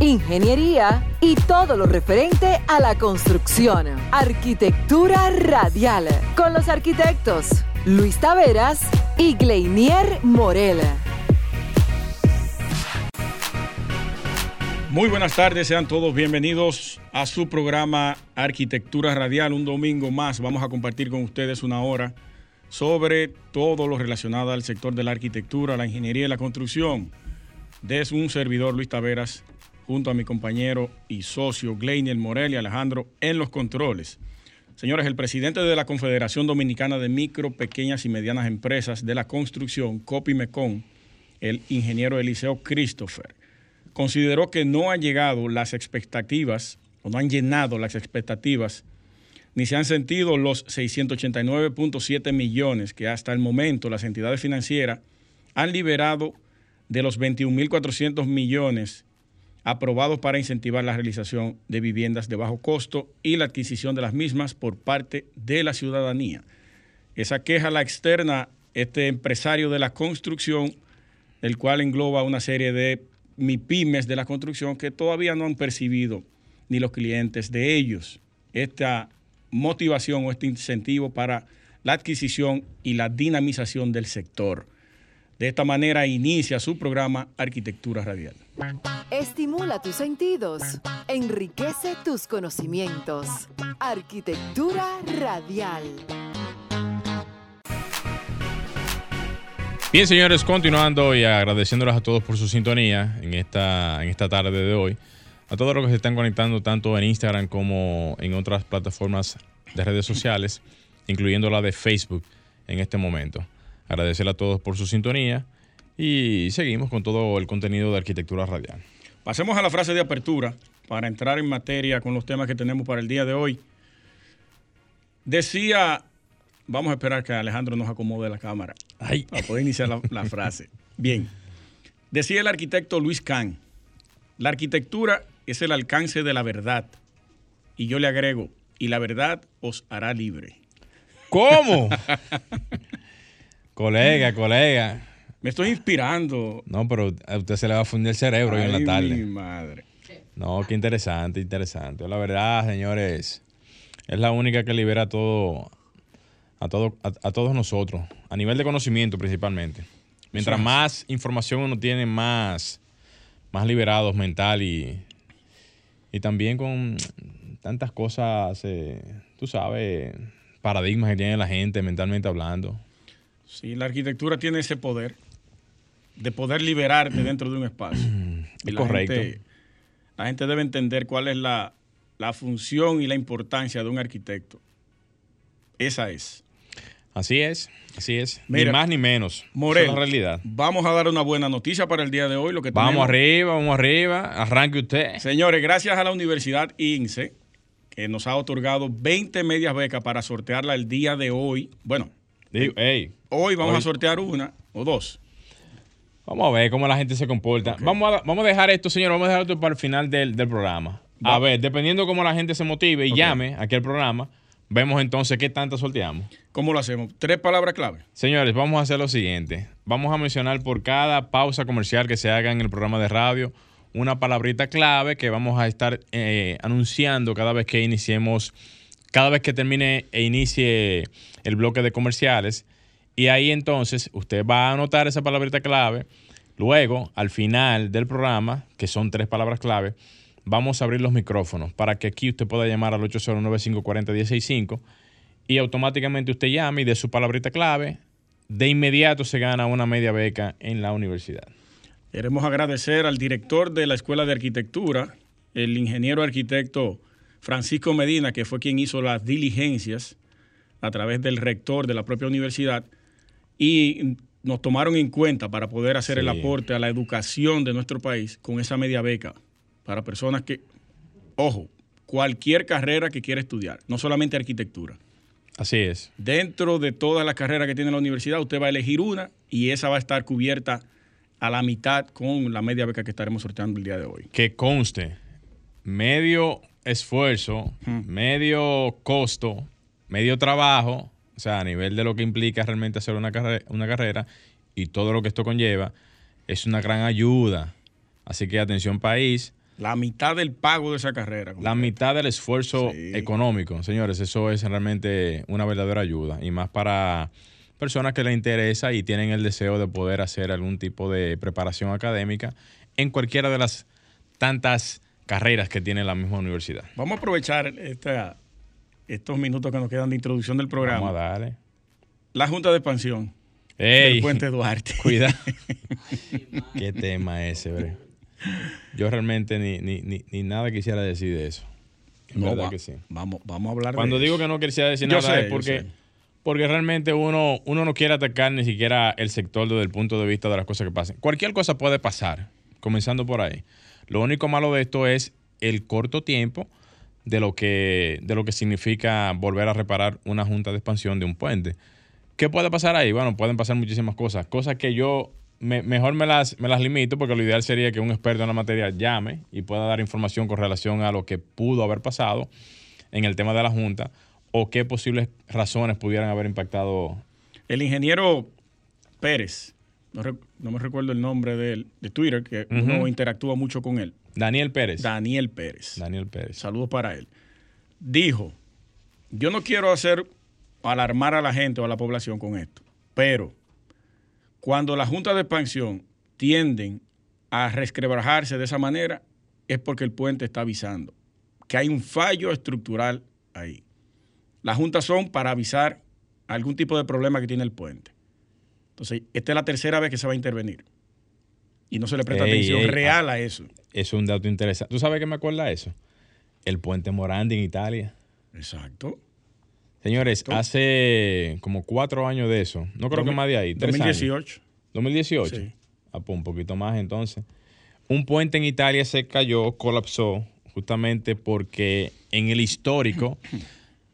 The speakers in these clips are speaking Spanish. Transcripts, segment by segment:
Ingeniería y todo lo referente a la construcción. Arquitectura Radial, con los arquitectos Luis Taveras y Gleinier Morel. Muy buenas tardes, sean todos bienvenidos a su programa Arquitectura Radial. Un domingo más vamos a compartir con ustedes una hora sobre todo lo relacionado al sector de la arquitectura, la ingeniería y la construcción. Desde un servidor, Luis Taveras, junto a mi compañero y socio Gleinier Morel y Alejandro en los controles. Señores, el presidente de la Confederación Dominicana de Micro, Pequeñas y Medianas Empresas de la Construcción, COPIMECON, el ingeniero Eliseo Christopher, consideró que no han llegado las expectativas o no han llenado las expectativas ni se han sentido los 689.7 millones que hasta el momento las entidades financieras han liberado de los 21.400 millones aprobados para incentivar la realización de viviendas de bajo costo y la adquisición de las mismas por parte de la ciudadanía. Esa queja la externa este empresario de la construcción, el cual engloba una serie de MIPIMES de la construcción que todavía no han percibido ni los clientes de ellos esta motivación o este incentivo para la adquisición y la dinamización del sector. De esta manera inicia su programa Arquitectura Radial. Estimula tus sentidos, enriquece tus conocimientos. Arquitectura Radial. Bien, señores, continuando y agradeciéndoles a todos por su sintonía en esta, en esta tarde de hoy. A todos los que se están conectando tanto en Instagram como en otras plataformas de redes sociales, incluyendo la de Facebook en este momento. Agradecerle a todos por su sintonía y seguimos con todo el contenido de Arquitectura Radial. Pasemos a la frase de apertura para entrar en materia con los temas que tenemos para el día de hoy. Decía, vamos a esperar que Alejandro nos acomode la cámara Ay. para poder iniciar la, la frase. Bien, decía el arquitecto Luis Kahn, la arquitectura es el alcance de la verdad. Y yo le agrego, y la verdad os hará libre. ¿Cómo? colega, colega. Me estoy inspirando. No, pero a usted se le va a fundir el cerebro hoy en la tarde. mi madre. No, qué interesante, interesante. La verdad, señores, es la única que libera a todo, a todo, a, a todos nosotros, a nivel de conocimiento principalmente. Mientras más información uno tiene, más, más liberados mental y, y también con tantas cosas, eh, tú sabes, paradigmas que tiene la gente mentalmente hablando. Sí, la arquitectura tiene ese poder de poder liberarte dentro de un espacio. Y la correcto. gente- la gente debe entender cuál es la, la función y la importancia de un arquitecto. Esa es. Así es, así es. Mira, ni más ni menos. Morel, Esa es la realidad. vamos a dar una buena noticia para el día de hoy. Lo que Vamos arriba, vamos arriba. Arranque usted. Señores, gracias a la Universidad INSE, que nos ha otorgado 20 medias becas para sortearla el día de hoy. Bueno, Digo, ey, hoy vamos Hoy. a sortear una o dos. vamos a ver cómo la gente se comporta. Vamos, a, vamos a dejar esto, señor, vamos a dejar esto para el final del, del programa. A ver, dependiendo cómo la gente se motive y Ok. llame aquí al programa, vemos entonces qué tanto sorteamos. ¿Cómo lo hacemos? Tres palabras clave. Señores, vamos a hacer lo siguiente. Vamos a mencionar por cada pausa comercial que se haga en el programa de radio una palabrita clave que vamos a estar eh, anunciando cada vez que iniciemos, cada vez que termine e inicie el bloque de comerciales. Y ahí entonces usted va a anotar esa palabrita clave. Luego, al final del programa, que son tres palabras clave, vamos a abrir los micrófonos para que aquí usted pueda llamar al 809-540-165 y automáticamente usted llame y de su palabrita clave, de inmediato se gana una media beca en la universidad. Queremos agradecer al director de la Escuela de Arquitectura, el ingeniero arquitecto Francisco Medina, que fue quien hizo las diligencias a través del rector de la propia universidad y nos tomaron en cuenta para poder hacer el aporte a la educación de nuestro país con esa media beca para personas que, ojo, cualquier carrera que quiera estudiar, no solamente arquitectura. Así es. Dentro de todas las carreras que tiene la universidad, usted va a elegir una y esa va a estar cubierta a la mitad con la media beca que estaremos sorteando el día de hoy. Que conste, medio esfuerzo, medio costo, medio trabajo, o sea, a nivel de lo que implica realmente hacer una, carrera, una carrera y todo lo que esto conlleva, es una gran ayuda. Así que atención país. La mitad del pago de esa carrera. La mitad del esfuerzo económico. Señores, eso es realmente una verdadera ayuda. Y más para personas que les interesa y tienen el deseo de poder hacer algún tipo de preparación académica en cualquiera de las tantas carreras que tiene la misma universidad. Vamos a aprovechar esta, estos minutos que nos quedan de introducción del programa. Vamos a darle. La Junta de Expansión Ey, del Puente Duarte. Cuidado. Qué tema ese, bro. Yo realmente ni, ni, ni, ni, nada quisiera decir de eso. En No, verdad va- que sí. Vamos, vamos a hablar Cuando de digo eso. que no quisiera decir Yo nada sé, es porque, porque realmente uno, uno no quiere atacar ni siquiera el sector desde el punto de vista de las cosas que pasan. Cualquier cosa puede pasar, comenzando por ahí. Lo único malo de esto es el corto tiempo de lo que, de lo que significa volver a reparar una junta de expansión de un puente. ¿Qué puede pasar ahí? Bueno, pueden pasar muchísimas cosas. Cosas que yo me- mejor me las, me las limito porque lo ideal sería que un experto en la materia llame y pueda dar información con relación a lo que pudo haber pasado en el tema de la Junta o qué posibles razones pudieran haber impactado. El ingeniero Pérez, no, no me recuerdo el nombre de él, de Twitter, que uno interactúa mucho con él. Daniel Pérez. Daniel Pérez. Daniel Pérez. Saludos para él. Dijo, yo no quiero hacer alarmar a la gente o a la población con esto, pero cuando las juntas de expansión tienden a resquebrajarse de esa manera, es porque el puente está avisando que hay un fallo estructural ahí. Las juntas son para avisar algún tipo de problema que tiene el puente. Entonces, esta es la tercera vez que se va a intervenir. Y no se le presta Ey, atención ey, real a eso. Es un dato interesante. ¿Tú sabes qué me acuerda eso? El puente Morandi en Italia. Exacto. Señores, hace como cuatro años de eso. No creo que más de ahí. tres años. 2018. 2018. Sí. Ah, pues un poquito más entonces. Un puente en Italia se cayó, colapsó, justamente porque en el histórico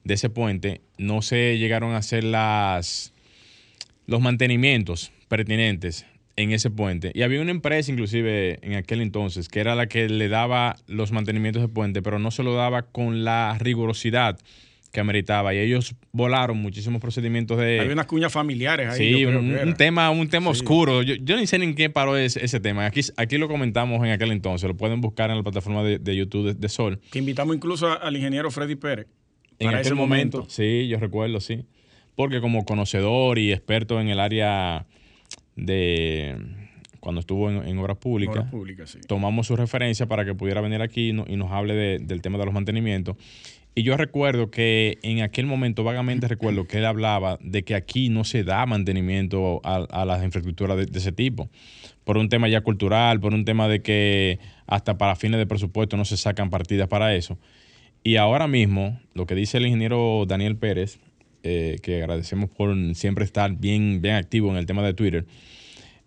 de ese puente no se llegaron a hacer las los mantenimientos pertinentes en ese puente. Y había una empresa inclusive en aquel entonces que era la que le daba los mantenimientos de puente, pero no se lo daba con la rigurosidad que ameritaba. Y ellos volaron muchísimos procedimientos de... Había unas cuñas familiares ahí. Sí, un, un tema, un tema Sí. oscuro. Yo, yo ni sé ni en qué paró ese, ese tema. Aquí, aquí lo comentamos en aquel entonces. Lo pueden buscar en la plataforma de, de YouTube de, de Sol. Que invitamos incluso al ingeniero Freddy Pérez. En para aquel ese momento, momento. sí, yo recuerdo, sí. Porque como conocedor y experto en el área de cuando estuvo en, en obras públicas, Obras públicas, sí. tomamos su referencia para que pudiera venir aquí y, no- y nos hable de- del tema de los mantenimientos. Y yo recuerdo que en aquel momento, vagamente recuerdo que él hablaba de que aquí no se da mantenimiento a, a las infraestructuras de, de ese tipo. Por un tema ya cultural, por un tema de que hasta para fines de presupuesto no se sacan partidas para eso. Y ahora mismo, lo que dice el ingeniero Daniel Pérez, eh, que agradecemos por siempre estar bien, bien activo en el tema de Twitter,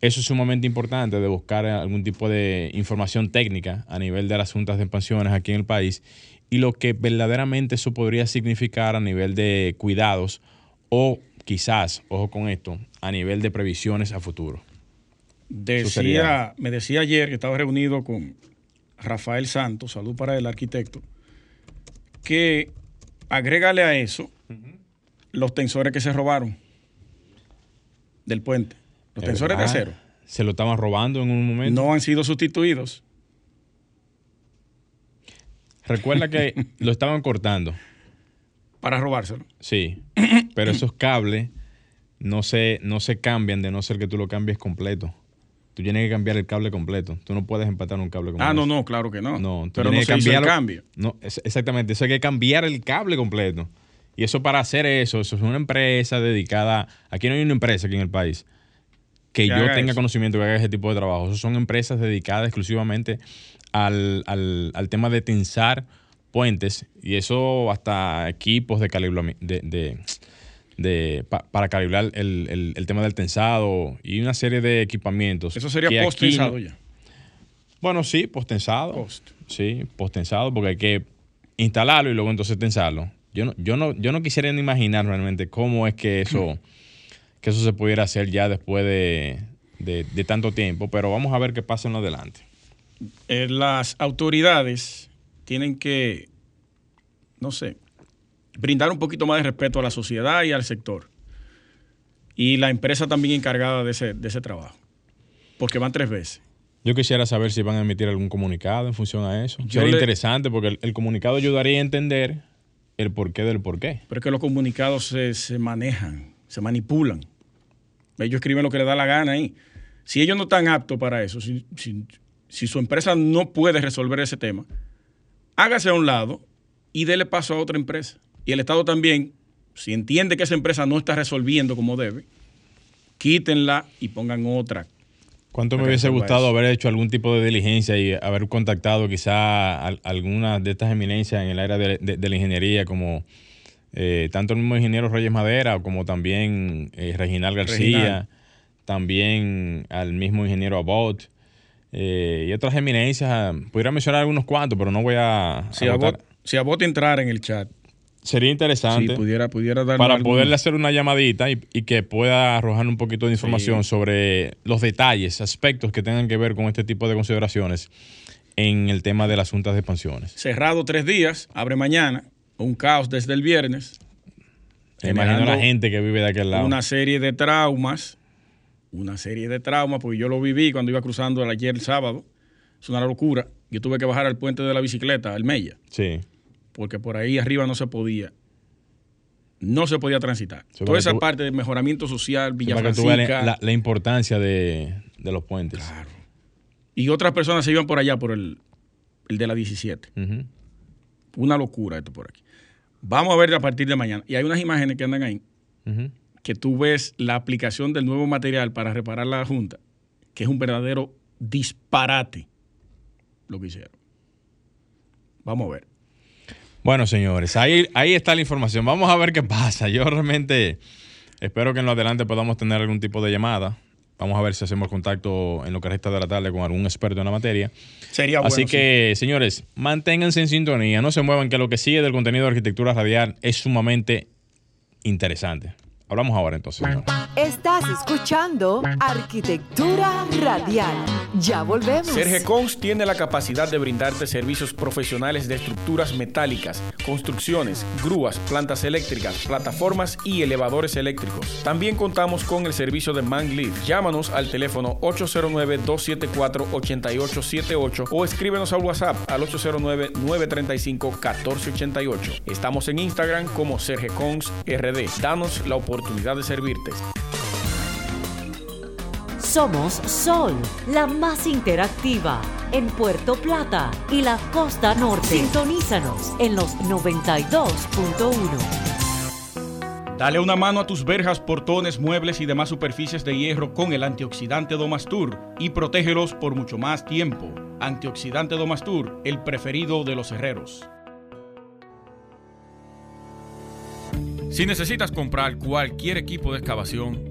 eso es sumamente importante de buscar algún tipo de información técnica a nivel de las juntas de expansiones aquí en el país y lo que verdaderamente eso podría significar a nivel de cuidados o quizás, ojo con esto, a nivel de previsiones a futuro. Decía, me decía ayer que estaba reunido con Rafael Santos, salud para el arquitecto, que agrégale a eso los tensores que se robaron del puente. Los Es tensores de acero Se lo estaban robando en un momento. no han sido sustituidos. Recuerda que lo estaban cortando. para robárselo. Sí. Pero esos cables no se, no se cambian de no ser que tú lo cambies completo. Tú tienes que cambiar el cable completo. Tú no puedes empatar un cable completo. Ah, no, no, claro que no. No, tú pero no se hizo el cambio. No, es- exactamente. Eso hay que cambiar el cable completo. Y eso para hacer eso, eso es una empresa dedicada. Aquí no hay una empresa aquí en el país que Que yo tenga eso. conocimiento que haga ese tipo de trabajo. Eso son empresas dedicadas exclusivamente al, al- al tema de tensar puentes y eso hasta equipos de de, de- de- pa- para calibrar el, el- el tema del tensado y una serie de equipamientos. Eso sería post-tensado no- ya. Bueno, sí, post-tensado. Post. Sí, post-tensado, porque hay que instalarlo y luego entonces tensarlo. Yo no, yo no, yo no quisiera ni imaginar realmente cómo es que eso, que eso se pudiera hacer ya después de, de- de tanto tiempo, pero vamos a ver qué pasa en lo adelante. Eh, las autoridades tienen que, no sé, brindar un poquito más de respeto a la sociedad y al sector. Y la empresa también encargada de ese, de ese trabajo. Porque van tres veces. Yo quisiera saber si van a emitir algún comunicado en función a eso. Yo Sería le- interesante porque el, el comunicado ayudaría a entender el porqué del porqué. Pero es que los comunicados se, se manejan, se manipulan. Ellos escriben lo que les da la gana ahí. Si ellos no están aptos para eso, si, si- si su empresa no puede resolver ese tema, hágase a un lado y dele paso a otra empresa. Y el Estado también, si entiende que esa empresa no está resolviendo como debe, quítenla y pongan otra. ¿Cuánto me hubiese gustado haber hecho algún tipo de diligencia y haber contactado quizá al- algunas de estas eminencias en el área de, de- de la ingeniería, como eh, tanto el mismo ingeniero Reyes Madera como también eh, Reginal García, Reginal. también al mismo ingeniero Abbott eh, y otras eminencias? Pudiera mencionar algunos cuantos, pero no voy a... Si a a, botar. Bot, si a Bot entrara en el chat, Sería interesante pudiera, pudiera darnos para algún- poderle hacer una llamadita y, y que pueda arrojar un poquito de información Sí. sobre los detalles, aspectos que tengan que ver con este tipo de consideraciones en el tema de las juntas de expansiones. cerrado tres días, abre mañana, un caos desde el viernes, imagino a la gente que vive de aquel lado. una serie de traumas, una serie de traumas, porque yo lo viví cuando iba cruzando ayer el sábado, es una locura, yo tuve que bajar al puente de la bicicleta, al Mella, Sí. Porque por ahí arriba no se podía, no se podía transitar. Sí, Toda esa tú- parte de mejoramiento social, Villa Para que tú veas Francisca, la, la importancia de, de los puentes. y otras personas se iban por allá, por el, el de la 17. Ujú. Una locura esto por aquí. Vamos a ver a partir de mañana. Y hay unas imágenes que andan ahí que tú ves la aplicación del nuevo material para reparar la junta, que es un verdadero disparate lo que hicieron. Vamos a ver. Bueno, señores, ahí, ahí está la información. Vamos a ver qué pasa. Yo realmente espero que en lo adelante podamos tener algún tipo de llamada. Vamos a ver si hacemos contacto en lo que resta de la tarde con algún experto en la materia. Sería bueno. Así sí. que, señores, manténganse en sintonía, no se muevan, que lo que sigue del contenido de arquitectura radial es sumamente interesante. Hablamos ahora entonces. Estás escuchando Arquitectura Radial. Ya volvemos. Serge Cons tiene la capacidad de brindarte servicios profesionales de estructuras metálicas, construcciones, grúas, plantas eléctricas, plataformas y elevadores eléctricos. También contamos con el servicio de Manglift. Llámanos al teléfono 809-274-8878 o escríbenos al WhatsApp al 809-935-1488. Estamos en Instagram como Serge Cons RD. Danos la oportunidad de servirte. Somos Sol, la más interactiva en Puerto Plata y la costa norte. Sintonízanos en los 92.1. Dale una mano a tus verjas, portones, muebles y demás superficies de hierro con el antioxidante Domastur y protégelos por mucho más tiempo. Antioxidante Domastur, el preferido de los herreros. Si necesitas comprar cualquier equipo de excavación,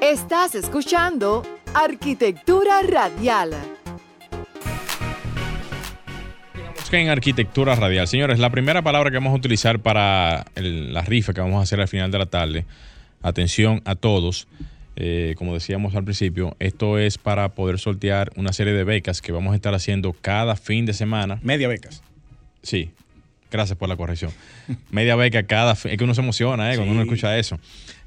Estás escuchando Arquitectura Radial. en arquitectura radial. Señores, la primera palabra que vamos a utilizar para el- la rifa que vamos a hacer al final de la tarde, atención a todos, eh, como decíamos al principio, esto es para poder sortear una serie de becas que vamos a estar haciendo cada fin de semana. Media becas. Sí, gracias por la corrección. Media beca cada. Es que uno se emociona ¿eh? cuando Sí. uno escucha eso.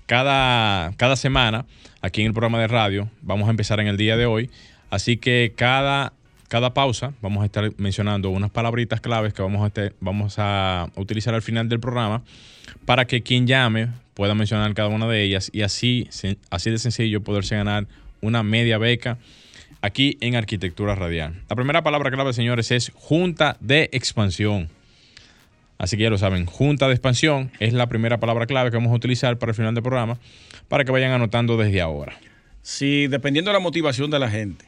Cada, cada semana, aquí en el programa de radio, vamos a empezar en el día de hoy. Así que cada, cada pausa vamos a estar mencionando unas palabritas claves que vamos a, te- vamos a utilizar al final del programa para que quien llame pueda mencionar cada una de ellas y así, así de sencillo poderse ganar una media beca aquí en Arquitectura Radial. La primera palabra clave, señores, es Junta de Expansión. Así que ya lo saben, Junta de Expansión es la primera palabra clave que vamos a utilizar para el final del programa para que vayan anotando desde ahora. Si dependiendo de la motivación de la gente,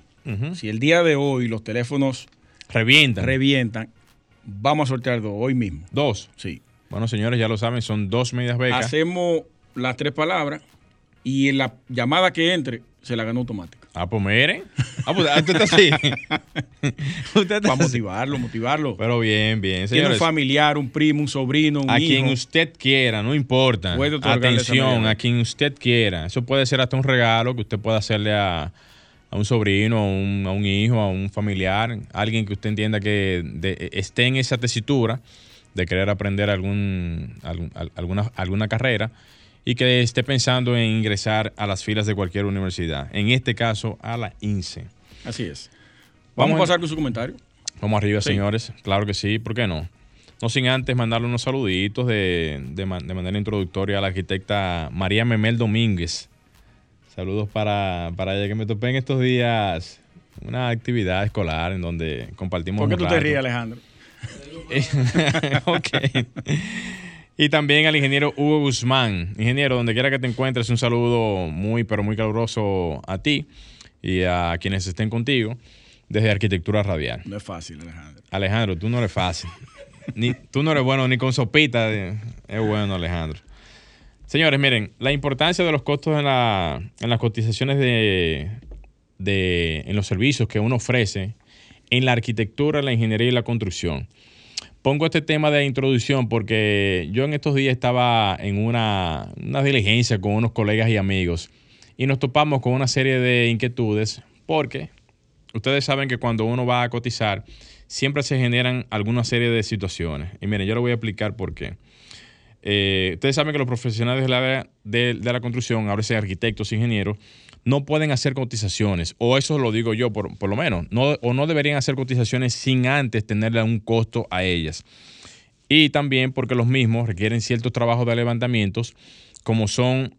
si el día de hoy los teléfonos Revientan. revientan, vamos a sortear dos hoy mismo. Dos. Sí. Bueno, señores, ya lo saben, son dos medias becas. Hacemos las tres palabras y en la llamada que entre se la gana automática. Ah, pues miren. Ah, pues usted está así. usted está Para así. motivarlo, motivarlo. Pero bien, bien, Tiene un señores. familiar, un primo, un sobrino, un A hijo. quien usted quiera, no importa. Atención, a quien usted quiera. Eso puede ser hasta un regalo que usted pueda hacerle a, a un sobrino, a un, a un hijo, a un familiar, alguien que usted entienda que de- esté en esa tesitura de querer aprender algún, algún- al- alguna, alguna carrera y que esté pensando en ingresar a las filas de cualquier universidad. En este caso, a la INSE. Así es. Vamos Vamos, a- pasar con su comentario. Vamos arriba, Sí. señores. Claro que sí, ¿por qué no? No sin antes mandarle unos saluditos de, de, man- de manera introductoria a la arquitecta María Memel Domínguez. Saludos para, para ella que me topé en estos días una actividad escolar en donde compartimos ¿Por qué un tú te ríes, Alejandro? ok. Y también al ingeniero Hugo Guzmán. Ingeniero, donde quiera que te encuentres, un saludo muy, pero muy caluroso a ti y a quienes estén contigo desde Arquitectura Radial. No es fácil, Alejandro. Alejandro, tú no eres fácil. Ni, tú no eres bueno ni con sopita. de- Es bueno, Alejandro. Señores, miren, la importancia de los costos en, la- en las cotizaciones de, de- en los servicios que uno ofrece en la arquitectura, la ingeniería y la construcción. Pongo este tema de introducción porque yo en estos días estaba en una, una diligencia con unos colegas y amigos y nos topamos con una serie de inquietudes porque ustedes saben que cuando uno va a cotizar siempre se generan alguna serie de situaciones. Y miren, yo le voy a explicar por qué. Eh, ustedes saben que los profesionales del área de, de la construcción, ahora sea arquitectos, ingenieros, no pueden hacer cotizaciones, o eso lo digo yo por, por lo menos, no, o no deberían hacer cotizaciones sin antes tenerle un costo a ellas. Y también porque los mismos requieren ciertos trabajos de levantamientos, como son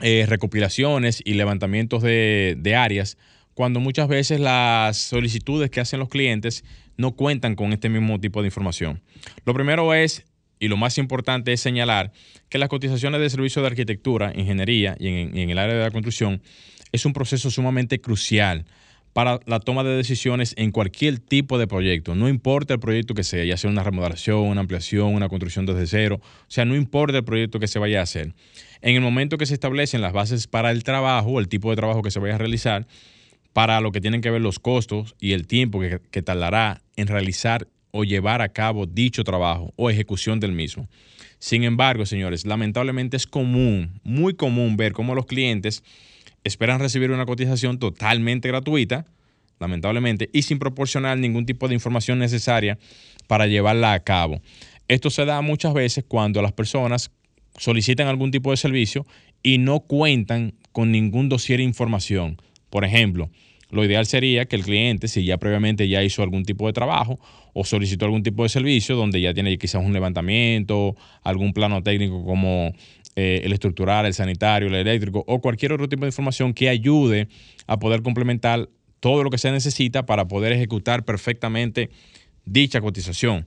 eh, recopilaciones y levantamientos de, de áreas, cuando muchas veces las solicitudes que hacen los clientes no cuentan con este mismo tipo de información. Lo primero es, y lo más importante es señalar, que las cotizaciones de servicios de arquitectura, ingeniería y en, el área de la construcción es un proceso sumamente crucial para la toma de decisiones en cualquier tipo de proyecto. No importa el proyecto que sea, ya sea una remodelación, una ampliación, una construcción desde cero, o sea, no importa el proyecto que se vaya a hacer. En el momento que se establecen las bases para el trabajo, el tipo de trabajo que se vaya a realizar, para lo que tienen que ver los costos y el tiempo que, que tardará en realizar o llevar a cabo dicho trabajo o ejecución del mismo. Sin embargo, señores, lamentablemente es común, muy común ver cómo los clientes esperan recibir una cotización totalmente gratuita, lamentablemente, y sin proporcionar ningún tipo de información necesaria para llevarla a cabo. Esto se da muchas veces cuando las personas solicitan algún tipo de servicio y no cuentan con ningún dossier de información. Por ejemplo, lo ideal sería que el cliente, si ya previamente ya hizo algún tipo de trabajo o solicitó algún tipo de servicio donde ya tiene quizás un levantamiento, algún plano técnico como eh, el estructural, el sanitario, el eléctrico o cualquier otro tipo de información que ayude a poder complementar todo lo que se necesita para poder ejecutar perfectamente dicha cotización.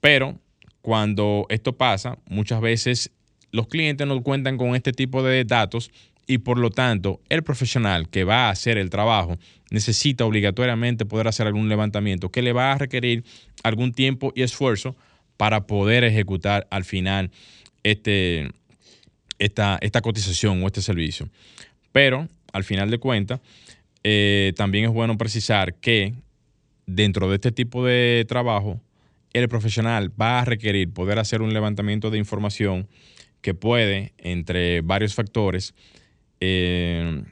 Pero cuando esto pasa, muchas veces los clientes no cuentan con este tipo de datos y por lo tanto el profesional que va a hacer el trabajo necesita obligatoriamente poder hacer algún levantamiento que le va a requerir algún tiempo y esfuerzo para poder ejecutar al final este, esta, esta cotización o este servicio. Pero al final de cuentas, eh, también es bueno precisar que dentro de este tipo de trabajo, el profesional va a requerir poder hacer un levantamiento de información que puede, entre varios factores, eh,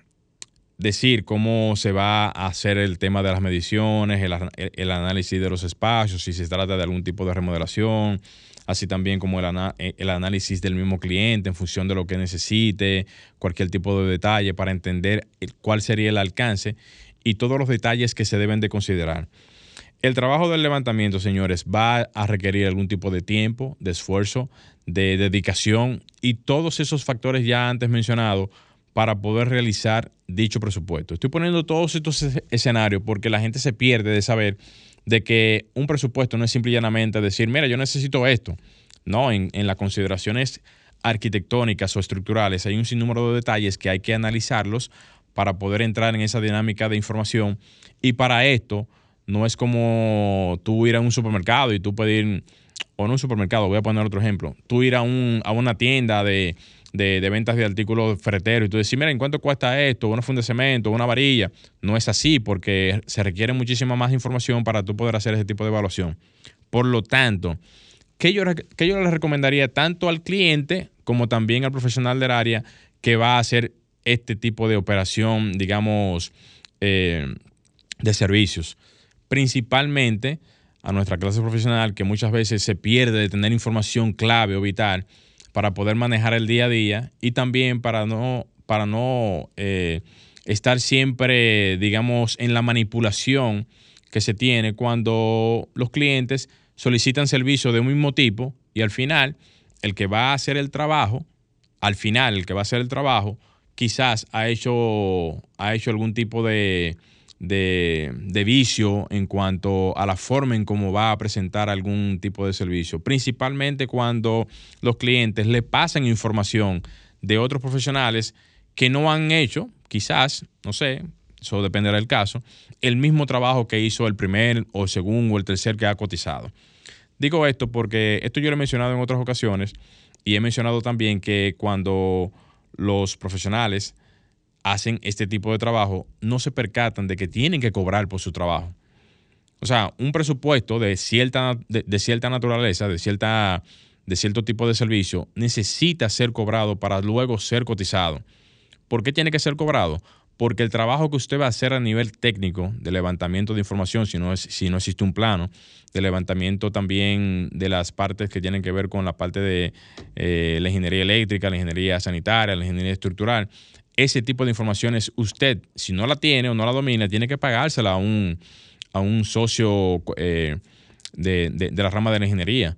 decir cómo se va a hacer el tema de las mediciones, el, análisis de los espacios, si se trata de algún tipo de remodelación, así también como el, eh, el, análisis del mismo cliente en función de lo que necesite, cualquier tipo de detalle para entender cuál sería el alcance y todos los detalles que se deben de considerar. El trabajo del levantamiento, señores, va a requerir algún tipo de tiempo, de esfuerzo, de dedicación y todos esos factores ya antes mencionados para poder realizar dicho presupuesto. Estoy poniendo todos estos escenarios porque la gente se pierde de saber de que un presupuesto no es simple y llanamente decir, mira, yo necesito esto. No, en, las consideraciones arquitectónicas o estructurales hay un sinnúmero de detalles que hay que analizarlos para poder entrar en esa dinámica de información. Y para esto no es como tú ir a un supermercado y tú pedir, o no un supermercado, voy a poner otro ejemplo, tú ir a, un, a una tienda de, de, ventas de artículos ferreteros y tú decís, mira, ¿en cuánto cuesta esto? Una funda de cemento, una varilla. No es así porque se requiere muchísima más información para tú poder hacer ese tipo de evaluación. Por lo tanto, ¿qué yo, qué yo le recomendaría tanto al cliente como también al profesional del área que va a hacer este tipo de operación, digamos, eh, de servicios? Principalmente a nuestra clase profesional que muchas veces se pierde de tener información clave o vital para poder manejar el día a día y también para no, para no eh, estar siempre, digamos, en la manipulación que se tiene cuando los clientes solicitan servicios de un mismo tipo y al final el que va a hacer el trabajo, al final el que va a hacer el trabajo, quizás ha hecho, ha hecho algún tipo de, de, vicio en cuanto a la forma en cómo va a presentar algún tipo de servicio, principalmente cuando los clientes le pasan información de otros profesionales que no han hecho, quizás, no sé, eso dependerá del caso, el mismo trabajo que hizo el primer o segundo o el tercer que ha cotizado. Digo esto porque esto yo lo he mencionado en otras ocasiones y he mencionado también que cuando los profesionales hacen este tipo de trabajo no se percatan de que tienen que cobrar por su trabajo. O sea, un presupuesto de cierta, de, cierta naturaleza, de, cierta, de cierto tipo de servicio, necesita ser cobrado para luego ser cotizado. ¿Por qué tiene que ser cobrado? Porque el trabajo que usted va a hacer a nivel técnico de levantamiento de información, si no, es, si no existe un plano, de levantamiento también de las partes que tienen que ver con la parte de eh, la ingeniería eléctrica, la ingeniería sanitaria, la ingeniería estructural, ese tipo de informaciones usted, si no la tiene o no la domina, tiene que pagársela a un, a un socio eh, de, la rama de la ingeniería.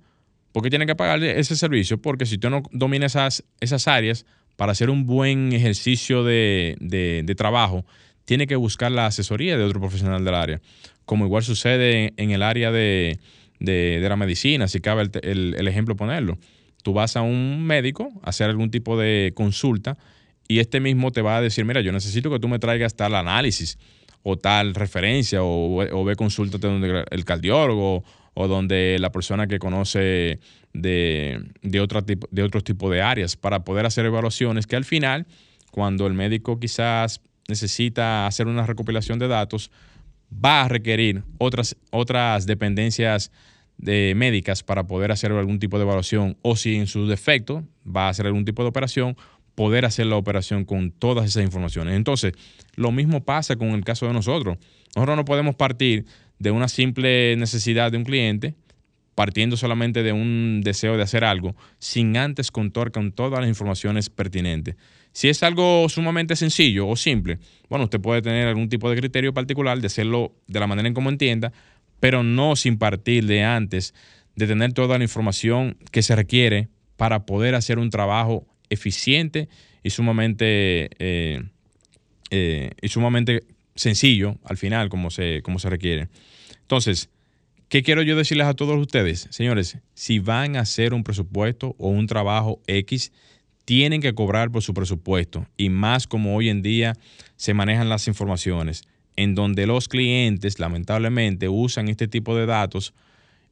¿Por qué tiene que pagarle ese servicio? Porque si usted no domina esas, esas áreas, para hacer un buen ejercicio de, trabajo, tiene que buscar la asesoría de otro profesional del área. Como igual sucede en el área de, la medicina, si cabe el, el ejemplo ponerlo. Tú vas a un médico a hacer algún tipo de consulta y este mismo te va a decir, mira, yo necesito que tú me traigas tal análisis o tal referencia o, ve consúltate donde el cardiólogo o donde la persona que conoce de, de, otro tipo, de de áreas para poder hacer evaluaciones que al final, cuando el médico quizás necesita hacer una recopilación de datos, va a requerir otras, otras dependencias de médicas para poder hacer algún tipo de evaluación o si en su defecto va a hacer algún tipo de operación, poder hacer la operación con todas esas informaciones. Entonces, lo mismo pasa con el caso de nosotros. Nosotros no podemos partir de una simple necesidad de un cliente, partiendo solamente de un deseo de hacer algo, sin antes contar con todas las informaciones pertinentes. Si es algo sumamente sencillo o simple, bueno, usted puede tener algún tipo de criterio particular de hacerlo de la manera en como entienda, pero no sin partir de antes de tener toda la información que se requiere para poder hacer un trabajo eficiente y sumamente, eh, eh, y sumamente sencillo al final, como se, como se requiere. Entonces, ¿qué quiero yo decirles a todos ustedes? Señores, si van a hacer un presupuesto o un trabajo X, tienen que cobrar por su presupuesto y más como hoy en día se manejan las informaciones, en donde los clientes lamentablemente usan este tipo de datos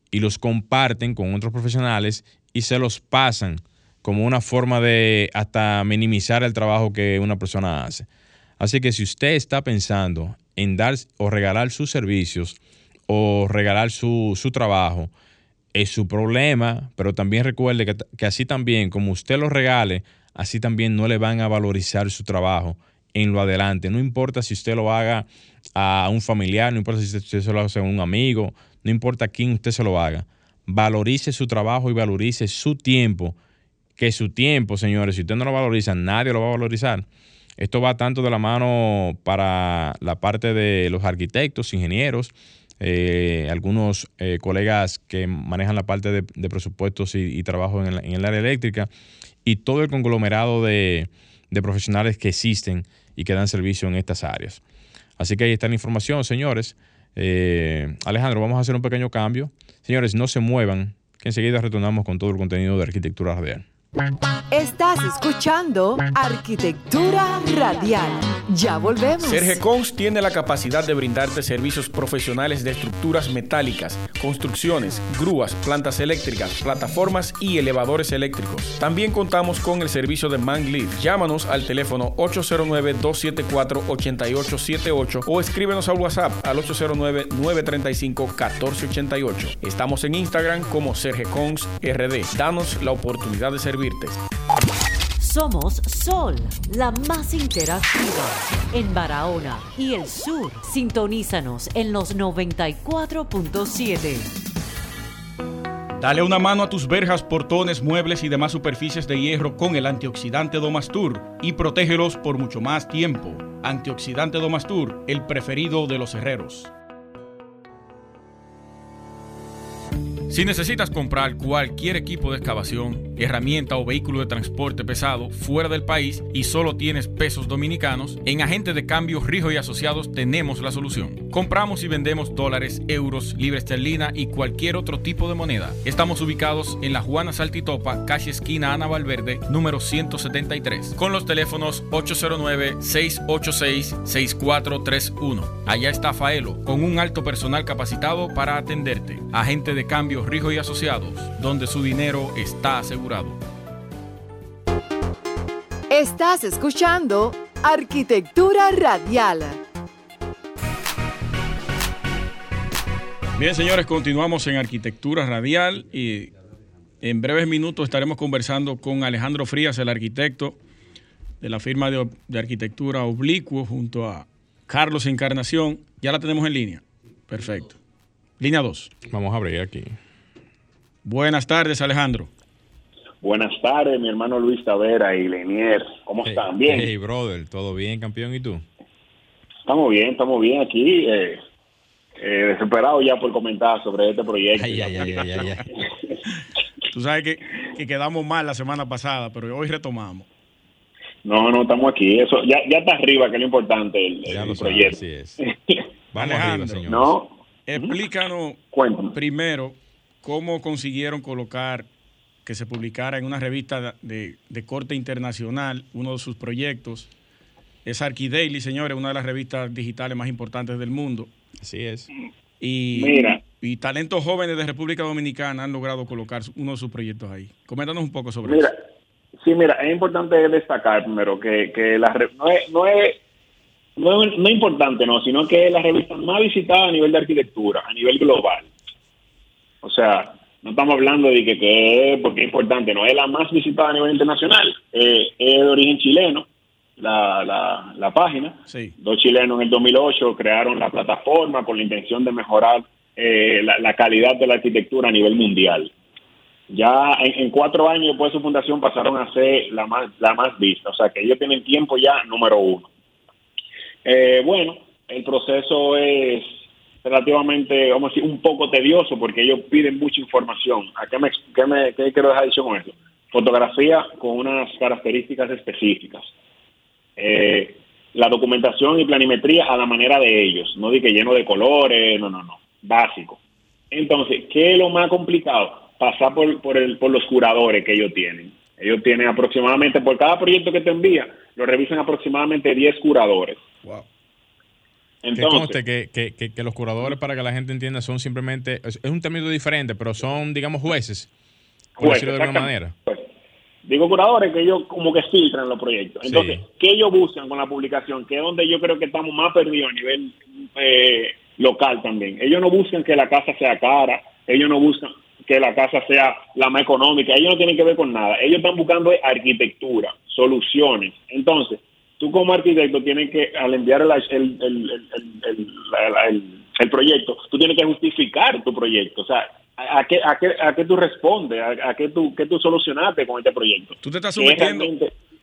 y los comparten con otros profesionales y se los pasan como una forma de hasta minimizar el trabajo que una persona hace. Así que si usted está pensando en dar o regalar sus servicios o regalar su, trabajo, es su problema, pero también recuerde que, que, así también, como usted lo regale, así también no le van a valorizar su trabajo en lo adelante. No importa si usted lo haga a un familiar, no importa si usted se lo hace a un amigo, no importa a quién usted se lo haga. Valorice su trabajo y valorice su tiempo. Que su tiempo, señores, si usted no lo valoriza, nadie lo va a valorizar. Esto va tanto de la mano para la parte de los arquitectos, ingenieros, eh, algunos eh, colegas que manejan la parte de, presupuestos y, trabajo en, el área eléctrica y todo el conglomerado de, profesionales que existen y que dan servicio en estas áreas. Así que ahí está la información, señores. Eh, Alejandro, vamos a hacer un pequeño cambio. Señores, no se muevan, que enseguida retornamos con todo el contenido de arquitectura radial. Estás escuchando Arquitectura Radial. Ya volvemos. Serge Cons tiene la capacidad de brindarte servicios profesionales de estructuras metálicas, construcciones, grúas, plantas eléctricas, plataformas y elevadores eléctricos. También contamos con el servicio de Manglift. Llámanos al teléfono 809-274-8878 o escríbenos al WhatsApp al 809-935-1488. Estamos en Instagram como Serge Cons RD. Danos la oportunidad de servir somos Sol, la más interactiva en Barahona y el sur. Sintonízanos en los 94.7. Dale una mano a tus verjas, portones, muebles y demás superficies de hierro con el antioxidante Domastur y protégelos por mucho más tiempo. Antioxidante Domastur, el preferido de los herreros. Si necesitas comprar cualquier equipo de excavación, herramienta o vehículo de transporte pesado fuera del país y solo tienes pesos dominicanos, en Agente de Cambio Rijo y Asociados tenemos la solución. Compramos y vendemos dólares, euros, libra esterlina y cualquier otro tipo de moneda. Estamos ubicados en la Juana Saltitopa, calle esquina Ana Valverde, número 173, con los teléfonos 809-686-6431. Allá está Faelo, con un alto personal capacitado para atenderte. Agente de Cambio Rijo y Asociados, donde su dinero está asegurado. Estás escuchando Arquitectura Radial. Bien, señores, continuamos en Arquitectura Radial y en breves minutos estaremos conversando con Alejandro Frías, el arquitecto de la firma de, de arquitectura Oblicuo, junto a Carlos Encarnación. Ya la tenemos en línea. Perfecto. Línea 2. Vamos a abrir aquí. Buenas tardes, Alejandro. Buenas tardes, mi hermano Luis Tavera y Lenier. ¿Cómo están? Bien. Hey, brother, ¿todo bien, campeón? ¿Y tú? Estamos bien, estamos bien aquí. Eh, eh, desesperado ya por comentar sobre este proyecto. Ay, ay, ay, Tú sabes que, quedamos mal la semana pasada, pero hoy retomamos. No, no, estamos aquí. Eso ya, ya está arriba, que es lo importante el, proyecto. así es. Vamos Alejandro, No. Explícanos primero cómo consiguieron colocar que se publicara en una revista de, corte internacional uno de sus proyectos. Es ArchiDaily, señores, una de las revistas digitales más importantes del mundo. Así es. Y, y talentos jóvenes de República Dominicana han logrado colocar uno de sus proyectos ahí. Coméntanos un poco sobre mira, Sí, mira, es importante destacar primero que, que la, no, es, no, es, no, es, importante, no, sino que es la revista más visitada a nivel de arquitectura, a nivel global. O sea, no estamos hablando de que, que porque es importante, no es la más visitada a nivel internacional, eh, es de origen chileno, la, la, página. Dos chilenos en el 2008 crearon la plataforma con la intención de mejorar eh, la, calidad de la arquitectura a nivel mundial. Ya en, cuatro años después de su fundación pasaron a ser la más, la más vista, o sea que ellos tienen tiempo ya número uno. Eh, bueno, el proceso es relativamente, vamos a decir, un poco tedioso porque ellos piden mucha información. ¿A qué, me, qué, quiero dejar dicho con eso? fotografía con unas características específicas. Eh, la documentación y planimetría a la manera de ellos, no de lleno de colores, no, no, no, básico. Entonces, ¿qué es lo más complicado? Pasar por, por, el, por los curadores que ellos tienen. Ellos tienen aproximadamente, por cada proyecto que te envía, lo revisan aproximadamente 10 curadores. Wow. Entonces, que, que, que, que, los curadores, para que la gente entienda, son simplemente, es, un término diferente, pero son, digamos, jueces, por decirlo de alguna manera. Pues, digo curadores que ellos como que filtran los proyectos. Entonces, sí. ¿qué ellos buscan con la publicación? Que es donde yo creo que estamos más perdidos a nivel eh, local también. Ellos no buscan que la casa sea cara, ellos no buscan que la casa sea la más económica, ellos no tienen que ver con nada. Ellos están buscando arquitectura, soluciones. Entonces, tú como arquitecto tienes que, al enviar el, el, el, el, proyecto, tú tienes que justificar tu proyecto. O sea, ¿a qué, a qué, a qué tú respondes? ¿A, a qué, tú, qué tú solucionaste con este proyecto? Tú te estás sometiendo,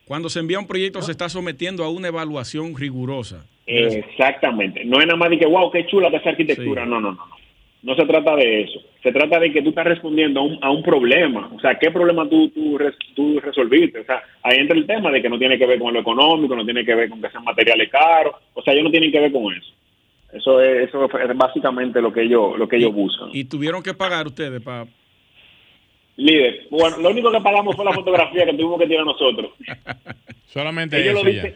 cuando se envía un proyecto, ¿no? se está sometiendo a una evaluación rigurosa. Exactamente. No es nada más de que, wow, qué chula que esa arquitectura. Sí. No, no, no. No se trata de eso. Se trata de que tú estás respondiendo a un, a un problema. O sea, ¿qué problema tú, tú, tú, resolviste? O sea, ahí entra el tema de que no tiene que ver con lo económico, no tiene que ver con que sean materiales caros. O sea, ellos no tienen que ver con eso. Eso es, eso es básicamente lo que ellos, lo que ellos buscan. ¿Y tuvieron que pagar ustedes para...? Líder, bueno, lo único que pagamos fue la fotografía que tuvimos que tirar nosotros. Solamente ellos eso lo dicen,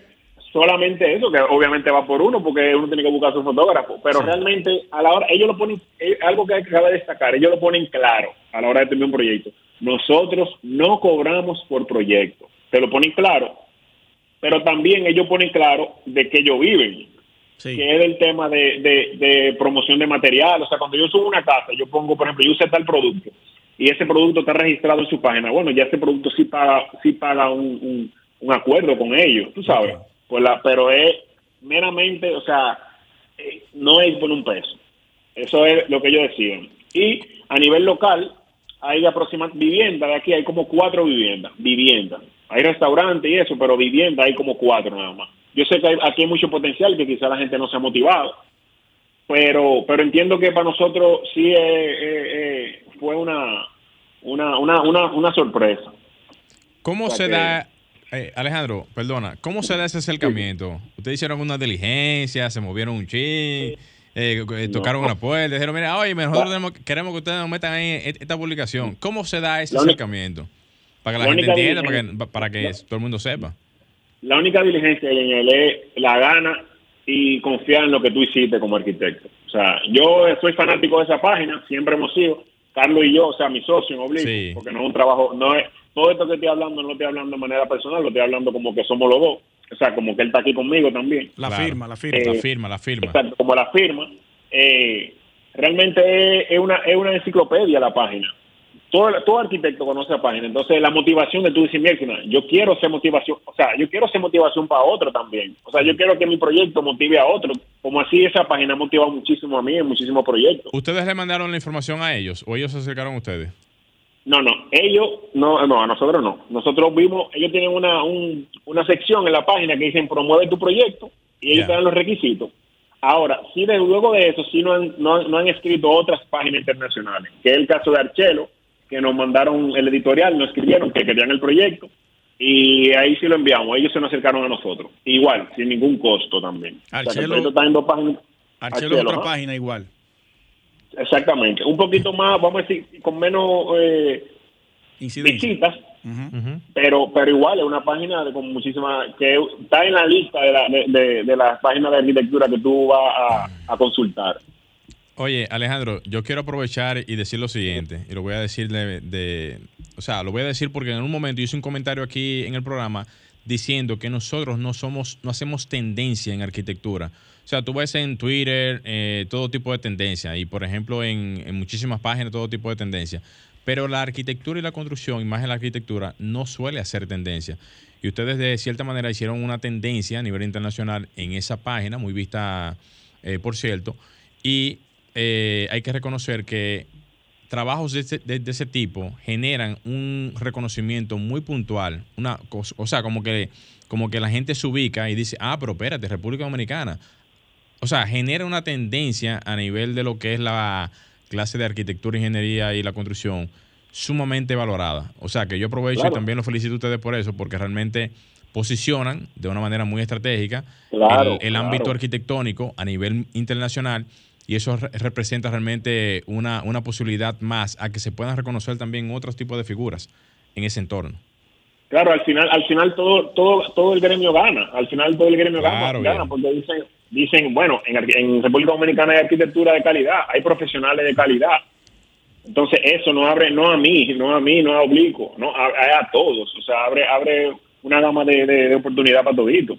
solamente eso, que obviamente va por uno, porque uno tiene que buscar su fotógrafo, pero sí. realmente a la hora, ellos lo ponen, algo que hay que saber destacar, ellos lo ponen claro a la hora de tener un proyecto. Nosotros no cobramos por proyecto, te lo ponen claro, pero también ellos ponen claro de que ellos viven, sí. que es el tema de, de, de, promoción de material, o sea, cuando yo subo una casa, yo pongo, por ejemplo, yo usé tal producto, y ese producto está registrado en su página, bueno, ya ese producto sí paga, sí paga un, un, un acuerdo con ellos, tú sabes. Okay pues la, pero es meramente, o sea, eh, no es por un peso. Eso es lo que ellos decían. Y a nivel local, hay aproximadamente vivienda de aquí, hay como cuatro viviendas, viviendas. Hay restaurantes y eso, pero vivienda hay como cuatro nada más. Yo sé que hay, aquí hay mucho potencial, que quizá la gente no se ha motivado, pero pero entiendo que para nosotros sí eh, eh, fue una, una, una, una, una sorpresa. ¿Cómo o sea se que, da eh, Alejandro, perdona, ¿cómo se da ese acercamiento? ¿Ustedes hicieron una diligencia, se movieron un ching, eh, tocaron no. una puerta, dijeron, mira, oye, tenemos, queremos que ustedes nos metan ahí esta publicación? ¿Cómo se da ese acercamiento? Para que la, la gente entienda, para que, para que todo el mundo sepa. La única diligencia en él es la gana y confiar en lo que tú hiciste como arquitecto. O sea, yo soy fanático de esa página, siempre hemos sido, Carlos y yo, o sea, mi socio en sí. porque no es un trabajo, no es, todo esto que estoy hablando no lo estoy hablando de manera personal, lo estoy hablando como que somos los dos. O sea, como que él está aquí conmigo también. La claro. firma, la firma. Eh, la firma, la firma. Exacto, como la firma. Eh, realmente es, es, una, es una enciclopedia la página. Todo, todo arquitecto conoce la página. Entonces, la motivación de tú decir, mira, yo quiero ser motivación, o sea, yo quiero ser motivación para otro también. O sea, yo quiero que mi proyecto motive a otro. Como así esa página ha motivado muchísimo a mí en muchísimos proyectos. ¿Ustedes le mandaron la información a ellos o ellos se acercaron a ustedes? No, no, ellos, no, no, a nosotros no. Nosotros vimos, ellos tienen una, un, una sección en la página que dicen promueve tu proyecto y ellos yeah. te dan los requisitos. Ahora, sí, de, luego de eso, sí no han, no, no han escrito otras páginas internacionales, que es el caso de Archelo, que nos mandaron el editorial, nos escribieron que querían el proyecto y ahí sí lo enviamos. Ellos se nos acercaron a nosotros, igual, sin ningún costo también. Archelo, o sea, está en dos páginas. Archelo, otra ¿no? página igual. Exactamente, un poquito más, vamos a decir, con menos eh, visitas, uh -huh. pero pero igual es una página de, con muchísimas, que está en la lista de, la, de, de, de las páginas de arquitectura que tú vas a, a, consultar. Oye, Alejandro, yo quiero aprovechar y decir lo siguiente, y lo voy a decir de, de, o sea, lo voy a decir porque en un momento hice un comentario aquí en el programa diciendo que nosotros no somos, no hacemos tendencia en arquitectura. O sea, tú ves en Twitter eh, todo tipo de tendencia y, por ejemplo, en, muchísimas páginas todo tipo de tendencia. Pero la arquitectura y la construcción, y más en la arquitectura, no suele hacer tendencia. Y ustedes, de cierta manera, hicieron una tendencia a nivel internacional en esa página, muy vista, eh, por cierto. Y eh, hay que reconocer que trabajos de, de ese, tipo generan un reconocimiento muy puntual, una cosa, o sea, como que, como que la gente se ubica y dice, ah, pero espérate, República Dominicana. O sea, genera una tendencia a nivel de lo que es la clase de arquitectura, ingeniería y la construcción sumamente valorada. O sea que yo aprovecho y también lo felicito a ustedes por eso, porque realmente posicionan de una manera muy estratégica el, ámbito arquitectónico a nivel internacional y eso representa realmente una, una posibilidad más a que se puedan reconocer también otros tipos de figuras en ese entorno. Claro, al final, al final todo, todo, todo el gremio gana. Al final todo el gremio gana, porque dicen, dicen, bueno, en, en República Dominicana hay arquitectura de calidad, hay profesionales de calidad. Entonces eso no abre, no a mí, no a mí, no a obligo, no a, a todos. O sea, abre, abre una gama de, de, oportunidad para todito.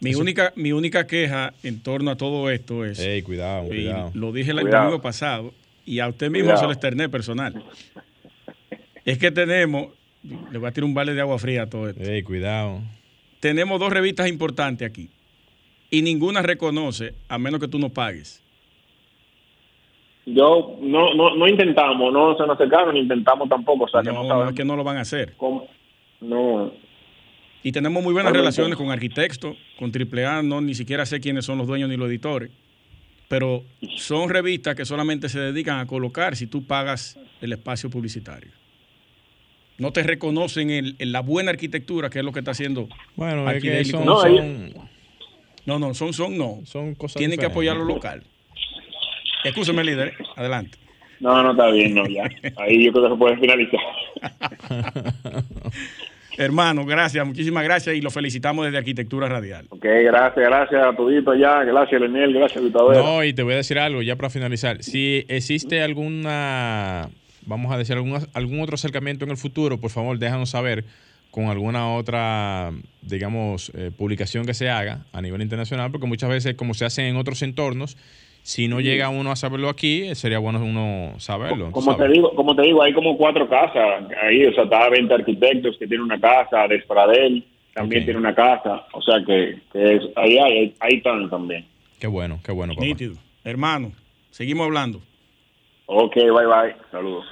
Mi única, mi única queja en torno a todo esto es. Ey, cuidado, cuidado. Lo dije el año pasado y a usted mismo se lo externé personal. Es que tenemos, le voy a tirar un balde de agua fría a todo esto. Ey, cuidado. Tenemos dos revistas importantes aquí y ninguna reconoce a menos que tú no pagues. Yo no, no, no intentamos, no se nos acercaron, ni intentamos tampoco. O sea, no, que no, sabemos. es que no lo van a hacer. No. Y tenemos muy buenas relaciones con arquitectos, con AAA, no ni siquiera sé quiénes son los dueños ni los editores. Pero son revistas que solamente se dedican a colocar si tú pagas el espacio publicitario. No te reconocen en, la buena arquitectura, que es lo que está haciendo. Bueno, es que son, no, son, no, no, son, son, no. Son cosas Tienen que apoyar lo local. Escúcheme, líder. Adelante. No, no está bien, no, ya. Ahí yo creo que se puede finalizar. Hermano, gracias, muchísimas gracias y lo felicitamos desde Arquitectura Radial. Ok, gracias, gracias a todito ya, gracias Lenel, gracias Vitadera. No, y te voy a decir algo ya para finalizar. Si existe alguna, vamos a decir, algún, algún otro acercamiento en el futuro, por favor, déjanos saber con alguna otra, digamos, eh, publicación que se haga a nivel internacional, porque muchas veces, como se hace en otros entornos, si no llega uno a saberlo aquí, sería bueno uno saberlo. Como te digo, como te digo, hay como cuatro casas ahí, o sea, está 20 arquitectos que tienen una casa, Despradel también tiene una casa, o sea que, ahí hay, ahí están también. Qué bueno, qué bueno. Papá. Nítido. Hermano, seguimos hablando. Ok, bye bye, saludos.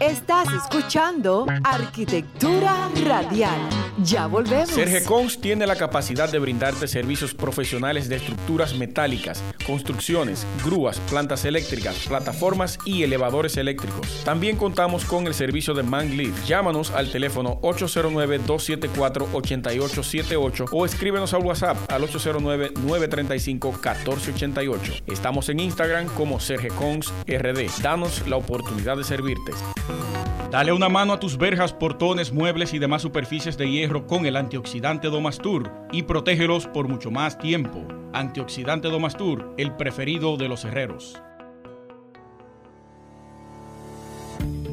Estás escuchando Arquitectura Radial. Ya volvemos. Sergecons tiene la capacidad de brindarte servicios profesionales de estructuras metálicas, construcciones, grúas, plantas eléctricas, plataformas y elevadores eléctricos. También contamos con el servicio de Manglift. Llámanos al teléfono 809-274-8878 o escríbenos al WhatsApp al 809-935-1488. Estamos en Instagram como Sergecons RD. Danos la oportunidad de servir Dale una mano a tus verjas, portones, muebles y demás superficies de hierro con el antioxidante Domastur y protégelos por mucho más tiempo. Antioxidante Domastur, el preferido de los herreros.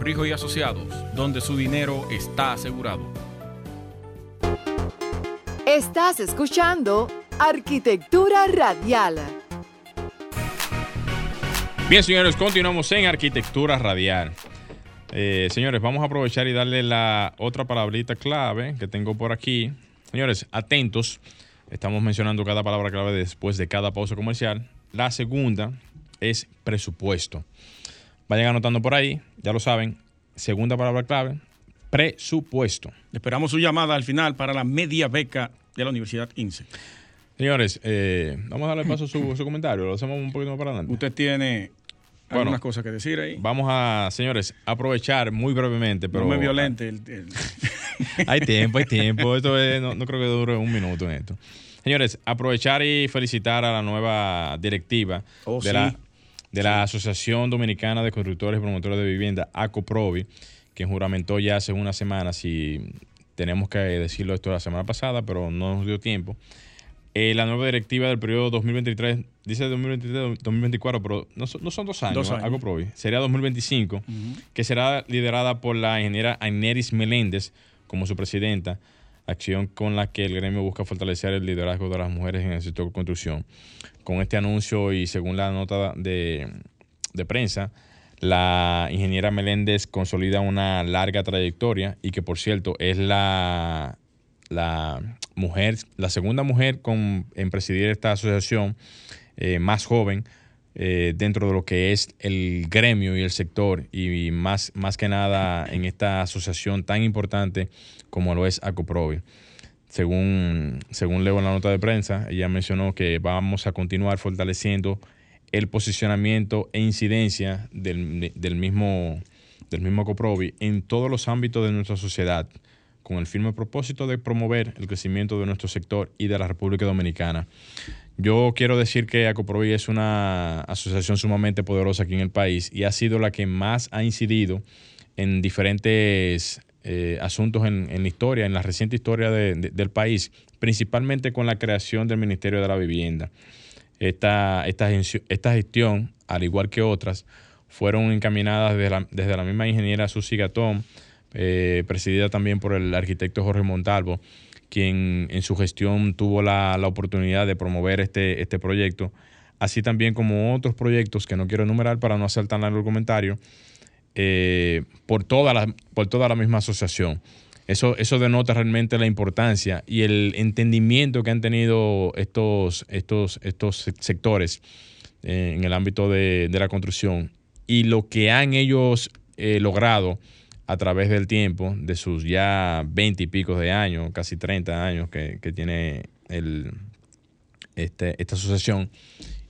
Rijo y Asociados, donde su dinero está asegurado. Estás escuchando Arquitectura Radial. Bien, señores, continuamos en Arquitectura Radial. Eh, señores, vamos a aprovechar y darle la otra palabrita clave que tengo por aquí. Señores, atentos. Estamos mencionando cada palabra clave después de cada pausa comercial. La segunda es presupuesto. Vayan anotando por ahí, ya lo saben. Segunda palabra clave, presupuesto. Esperamos su llamada al final para la media beca de la Universidad INSE. Señores, eh, vamos a darle paso a su, comentario, lo hacemos un poquito más para adelante. Usted tiene algunas cosas que decir ahí. Vamos a, señores, aprovechar muy brevemente, pero... No me violente. hay tiempo, hay tiempo. Esto no, creo que dure un minuto en esto. Señores, aprovechar y felicitar a la nueva directiva oh, de la de la Asociación Dominicana de Constructores y Promotores de Vivienda, ACOPROVI, que juramentó ya hace unas semanas, y tenemos que decirlo esto la semana pasada, pero no nos dio tiempo. Eh, la nueva directiva del periodo 2023, dice 2023-2024, pero no, son dos años, ACOPROVI, sería 2025, que será liderada por la ingeniera Aineris Meléndez como su presidenta acción con la que el gremio busca fortalecer el liderazgo de las mujeres en el sector de construcción. Con este anuncio y según la nota de, prensa, La ingeniera Meléndez consolida una larga trayectoria y que, por cierto, es la, la mujer, la segunda mujer con, en presidir esta asociación eh, más joven eh, dentro de lo que es el gremio y el sector y más, más que nada en esta asociación tan importante como lo es Acoprovi. Según, según leo en la nota de prensa, ella mencionó que vamos a continuar fortaleciendo el posicionamiento e incidencia del, del mismo, del mismo en todos los ámbitos de nuestra sociedad, con el firme propósito de promover el crecimiento de nuestro sector y de la República Dominicana. Yo quiero decir que Acoprovi es una asociación sumamente poderosa aquí en el país y ha sido la que más ha incidido en diferentes eh, asuntos en, la historia, en la reciente historia del país, principalmente con la creación del Ministerio de la Vivienda. Esta, esta, esta gestión, al igual que otras, fueron encaminadas desde la, desde la misma ingeniera Susi Gatón, eh, presidida también por el arquitecto Jorge Montalvo, quien en su gestión tuvo la, oportunidad de promover este, este proyecto, así también como otros proyectos que no quiero enumerar para no hacer tan largo el comentario, eh, por, toda la, por toda la misma asociación. Eso, eso denota realmente la importancia y el entendimiento que han tenido estos, estos, estos sectores eh, en el ámbito de, la construcción y lo que han ellos logrado a través del tiempo, de sus ya veinte y pico de años, casi 30 años que, tiene el, este, esta asociación,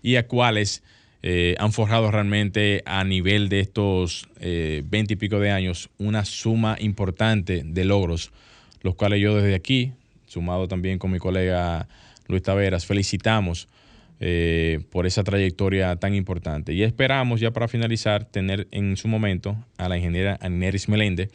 y a cuales eh, han forjado realmente a nivel de estos eh, veinte y pico de años una suma importante de logros, los cuales yo desde aquí, sumado también con mi colega Luis Taveras, felicitamos eh, por esa trayectoria tan importante. Y esperamos ya para finalizar tener en su momento a la ingeniera Aneris Meléndez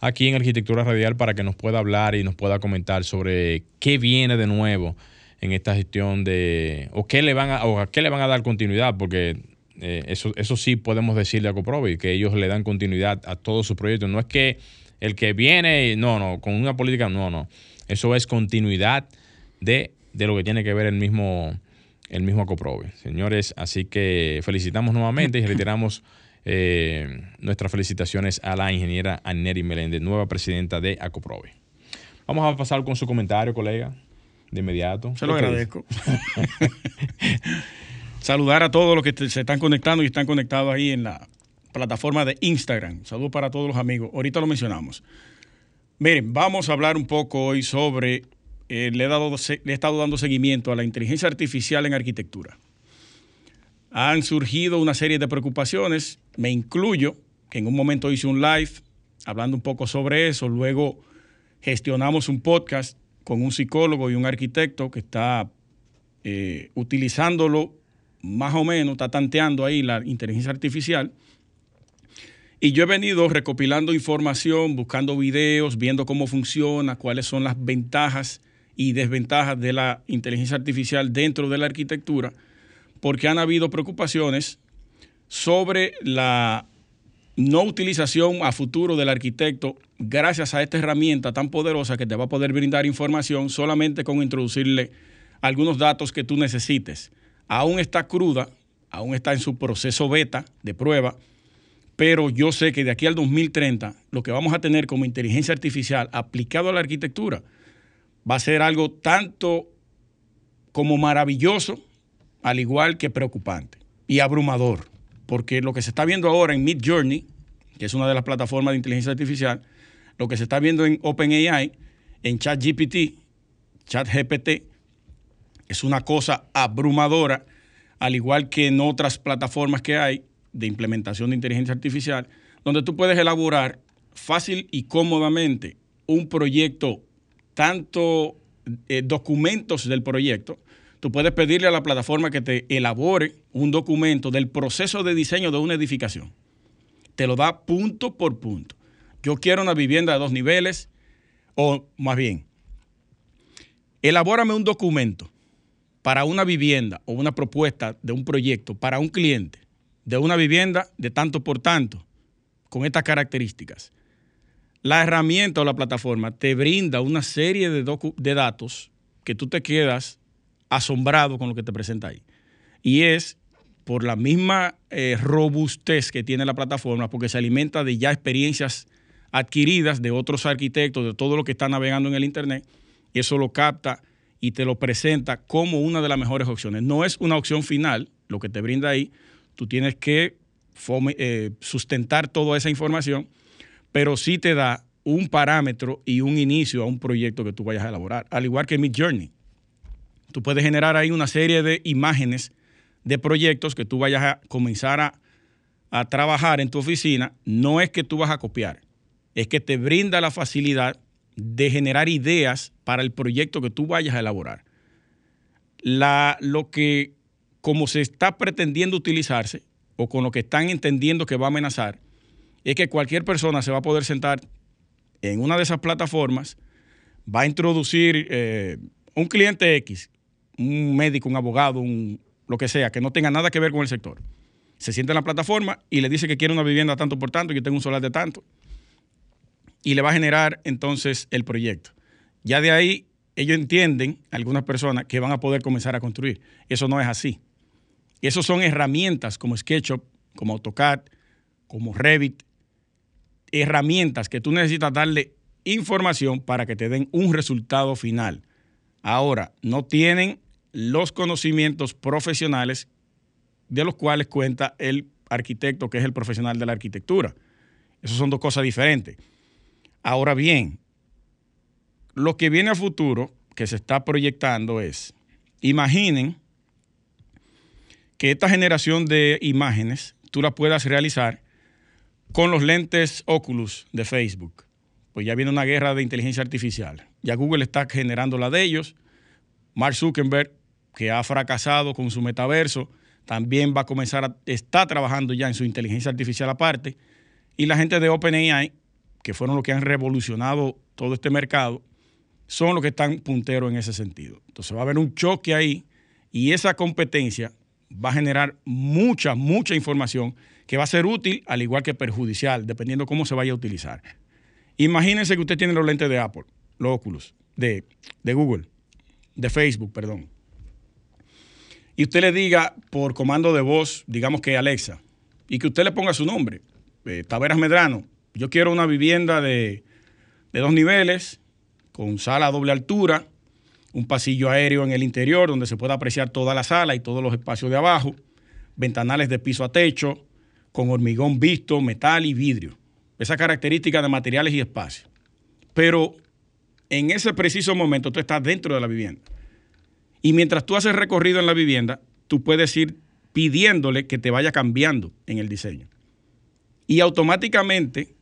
aquí en Arquitectura Radial para que nos pueda hablar y nos pueda comentar sobre qué viene de nuevo en esta gestión de o qué le van a, o a qué le van a dar continuidad porque eh, eso, eso sí podemos decirle a Coprovi que ellos le dan continuidad a todos sus proyectos no es que el que viene no no con una política no no eso es continuidad de, de lo que tiene que ver el mismo el mismo Acoprobe. Señores, así que felicitamos nuevamente y retiramos eh, nuestras felicitaciones a la ingeniera Anneri Meléndez, nueva presidenta de Acoprobe. Vamos a pasar con su comentario, colega, de inmediato. Se lo agradezco. Saludar a todos los que se están conectando y están conectados ahí en la plataforma de Instagram. Saludos para todos los amigos. Ahorita lo mencionamos. Miren, vamos a hablar un poco hoy sobre eh, le, he dado, le he estado dando seguimiento a la inteligencia artificial en arquitectura. Han surgido una serie de preocupaciones, me incluyo, que en un momento hice un live hablando un poco sobre eso, luego gestionamos un podcast con un psicólogo y un arquitecto que está eh, utilizándolo más o menos, está tanteando ahí la inteligencia artificial. Y yo he venido recopilando información, buscando videos, viendo cómo funciona, cuáles son las ventajas y desventajas de la inteligencia artificial dentro de la arquitectura, porque han habido preocupaciones sobre la no utilización a futuro del arquitecto gracias a esta herramienta tan poderosa que te va a poder brindar información solamente con introducirle algunos datos que tú necesites. Aún está cruda, aún está en su proceso beta de prueba, pero yo sé que de aquí al 2030 lo que vamos a tener como inteligencia artificial aplicado a la arquitectura va a ser algo tanto como maravilloso, al igual que preocupante y abrumador, porque lo que se está viendo ahora en Mid Journey, que es una de las plataformas de inteligencia artificial, lo que se está viendo en OpenAI, en ChatGPT, ChatGPT, es una cosa abrumadora, al igual que en otras plataformas que hay de implementación de inteligencia artificial, donde tú puedes elaborar fácil y cómodamente un proyecto tanto eh, documentos del proyecto, tú puedes pedirle a la plataforma que te elabore un documento del proceso de diseño de una edificación. Te lo da punto por punto. Yo quiero una vivienda de dos niveles, o más bien, elabórame un documento para una vivienda o una propuesta de un proyecto para un cliente de una vivienda de tanto por tanto, con estas características la herramienta o la plataforma te brinda una serie de, de datos que tú te quedas asombrado con lo que te presenta ahí. Y es por la misma eh, robustez que tiene la plataforma, porque se alimenta de ya experiencias adquiridas de otros arquitectos, de todo lo que está navegando en el Internet, y eso lo capta y te lo presenta como una de las mejores opciones. No es una opción final lo que te brinda ahí, tú tienes que eh, sustentar toda esa información, pero sí te da un parámetro y un inicio a un proyecto que tú vayas a elaborar, al igual que Mid Journey. Tú puedes generar ahí una serie de imágenes de proyectos que tú vayas a comenzar a, trabajar en tu oficina. No es que tú vas a copiar, es que te brinda la facilidad de generar ideas para el proyecto que tú vayas a elaborar. La, lo que, como se está pretendiendo utilizarse, o con lo que están entendiendo que va a amenazar, es que cualquier persona se va a poder sentar en una de esas plataformas, va a introducir eh, un cliente X un médico, un abogado, un, lo que sea, que no tenga nada que ver con el sector, se siente en la plataforma y le dice que quiere una vivienda tanto por tanto, yo tengo un solar de tanto, y le va a generar entonces el proyecto. Ya de ahí ellos entienden, algunas personas, que van a poder comenzar a construir. Eso no es así. Esas son herramientas como SketchUp, como AutoCAD, como Revit, herramientas que tú necesitas darle información para que te den un resultado final. Ahora, no tienen los conocimientos profesionales de los cuales cuenta el arquitecto, que es el profesional de la arquitectura. Esas son dos cosas diferentes. Ahora bien, lo que viene a futuro, que se está proyectando es, imaginen que esta generación de imágenes tú la puedas realizar con los lentes Oculus de Facebook. Pues ya viene una guerra de inteligencia artificial. Ya Google está generando la de ellos. Mark Zuckerberg que ha fracasado con su metaverso, también va a comenzar a, está trabajando ya en su inteligencia artificial aparte. Y la gente de OpenAI, que fueron los que han revolucionado todo este mercado, son los que están punteros en ese sentido. Entonces va a haber un choque ahí y esa competencia va a generar mucha, mucha información que va a ser útil al igual que perjudicial, dependiendo cómo se vaya a utilizar. Imagínense que usted tiene los lentes de Apple, los Oculus, de, de Google, de Facebook, perdón y usted le diga por comando de voz, digamos que Alexa, y que usted le ponga su nombre, eh, Taveras Medrano, yo quiero una vivienda de, dos niveles, con sala a doble altura, un pasillo aéreo en el interior donde se pueda apreciar toda la sala y todos los espacios de abajo, ventanales de piso a techo, con hormigón visto, metal y vidrio. Esa característica de materiales y espacio. Pero en ese preciso momento tú estás dentro de la vivienda. Y mientras tú haces recorrido en la vivienda, tú puedes ir pidiéndole que te vaya cambiando en el diseño. Y automáticamente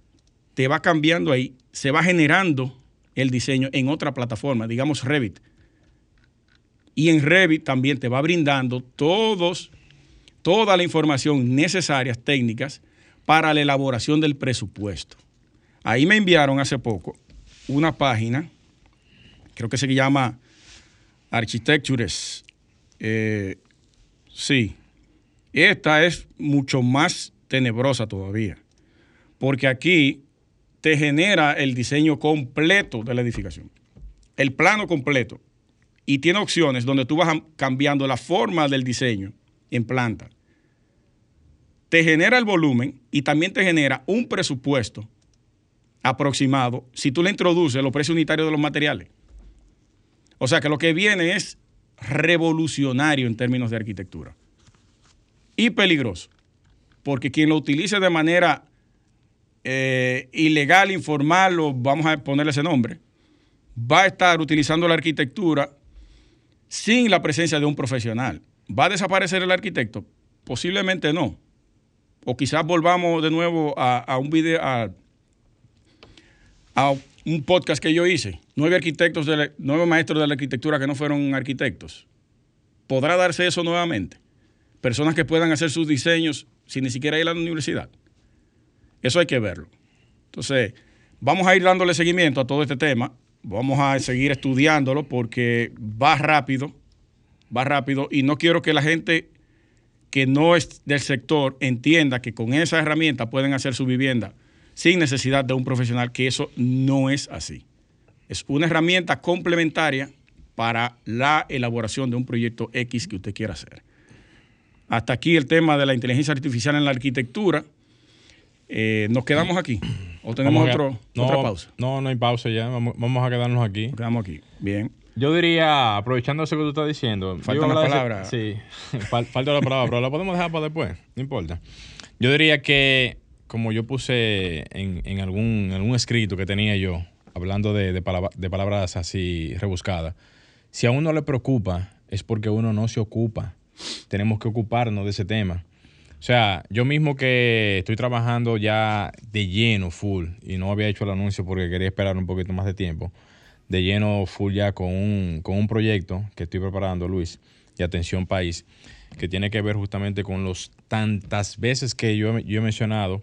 te va cambiando ahí, se va generando el diseño en otra plataforma, digamos Revit. Y en Revit también te va brindando todos, toda la información necesaria, técnicas, para la elaboración del presupuesto. Ahí me enviaron hace poco una página, creo que se llama Architectures. Eh, sí. Esta es mucho más tenebrosa todavía, porque aquí te genera el diseño completo de la edificación, el plano completo, y tiene opciones donde tú vas cambiando la forma del diseño en planta. Te genera el volumen y también te genera un presupuesto aproximado si tú le introduces los precios unitarios de los materiales. O sea que lo que viene es revolucionario en términos de arquitectura. Y peligroso. Porque quien lo utilice de manera eh, ilegal, informal, o vamos a ponerle ese nombre, va a estar utilizando la arquitectura sin la presencia de un profesional. ¿Va a desaparecer el arquitecto? Posiblemente no. O quizás volvamos de nuevo a, un video, a, un podcast que yo hice, nueve arquitectos, de nueve maestros de la arquitectura que no fueron arquitectos. ¿Podrá darse eso nuevamente? Personas que puedan hacer sus diseños sin ni siquiera ir a la universidad. Eso hay que verlo. Entonces, vamos a ir dándole seguimiento a todo este tema. Vamos a seguir estudiándolo porque va rápido, va rápido y no quiero que la gente que no es del sector entienda que con esa herramienta pueden hacer su vivienda sin necesidad de un profesional, que eso no es así. Es una herramienta complementaria para la elaboración de un proyecto X que usted quiera hacer. hasta aquí el tema de la inteligencia artificial en la arquitectura. Eh, ¿Nos quedamos aquí? ¿O tenemos a- no, otra pausa? No, no hay pausa ya. Vamos, vamos a quedarnos aquí. Nos quedamos aquí. Bien. Yo diría, aprovechando eso que tú estás diciendo. Faltan yo iba a las hablar de ese- Sí, fal- falta la palabra, pero la podemos dejar para después. No importa. Yo diría que, como yo puse en, algún, escrito que tenía yo, hablando de palabras así rebuscadas, si a uno le preocupa, es porque uno no se ocupa. Tenemos que ocuparnos de ese tema. O sea, yo mismo que estoy trabajando ya de lleno, full, y no había hecho el anuncio porque quería esperar un poquito más de tiempo, de lleno, full ya con un, con un proyecto que estoy preparando, Luis, y atención país, que tiene que ver justamente con los tantas veces que yo, yo he mencionado,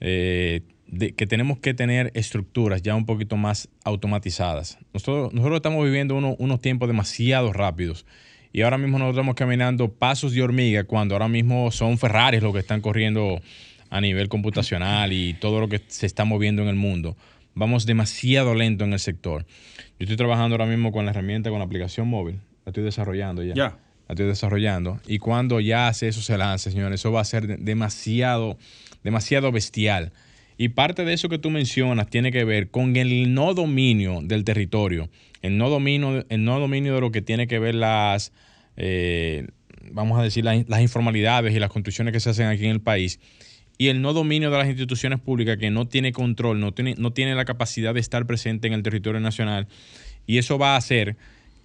eh, de que tenemos que tener estructuras ya un poquito más automatizadas. Nosotros, nosotros estamos viviendo uno- unos tiempos demasiado rápidos. Y ahora mismo nosotros estamos caminando pasos de hormiga cuando ahora mismo son Ferraris los que están corriendo a nivel computacional y todo lo que se está moviendo en el mundo. Vamos demasiado lento en el sector. Yo estoy trabajando ahora mismo con la herramienta, con la aplicación móvil. La estoy desarrollando ya. Ya. La estoy desarrollando. Y cuando ya hace eso se lance, señores, eso va a ser de- demasiado, demasiado bestial. Y parte de eso que tú mencionas tiene que ver con el no dominio del territorio, el no dominio, el no dominio de lo que tiene que ver las, eh, vamos a decir, las, las informalidades y las construcciones que se hacen aquí en el país, y el no dominio de las instituciones públicas que no tiene control, no tiene, no tiene la capacidad de estar presente en el territorio nacional. Y eso va a hacer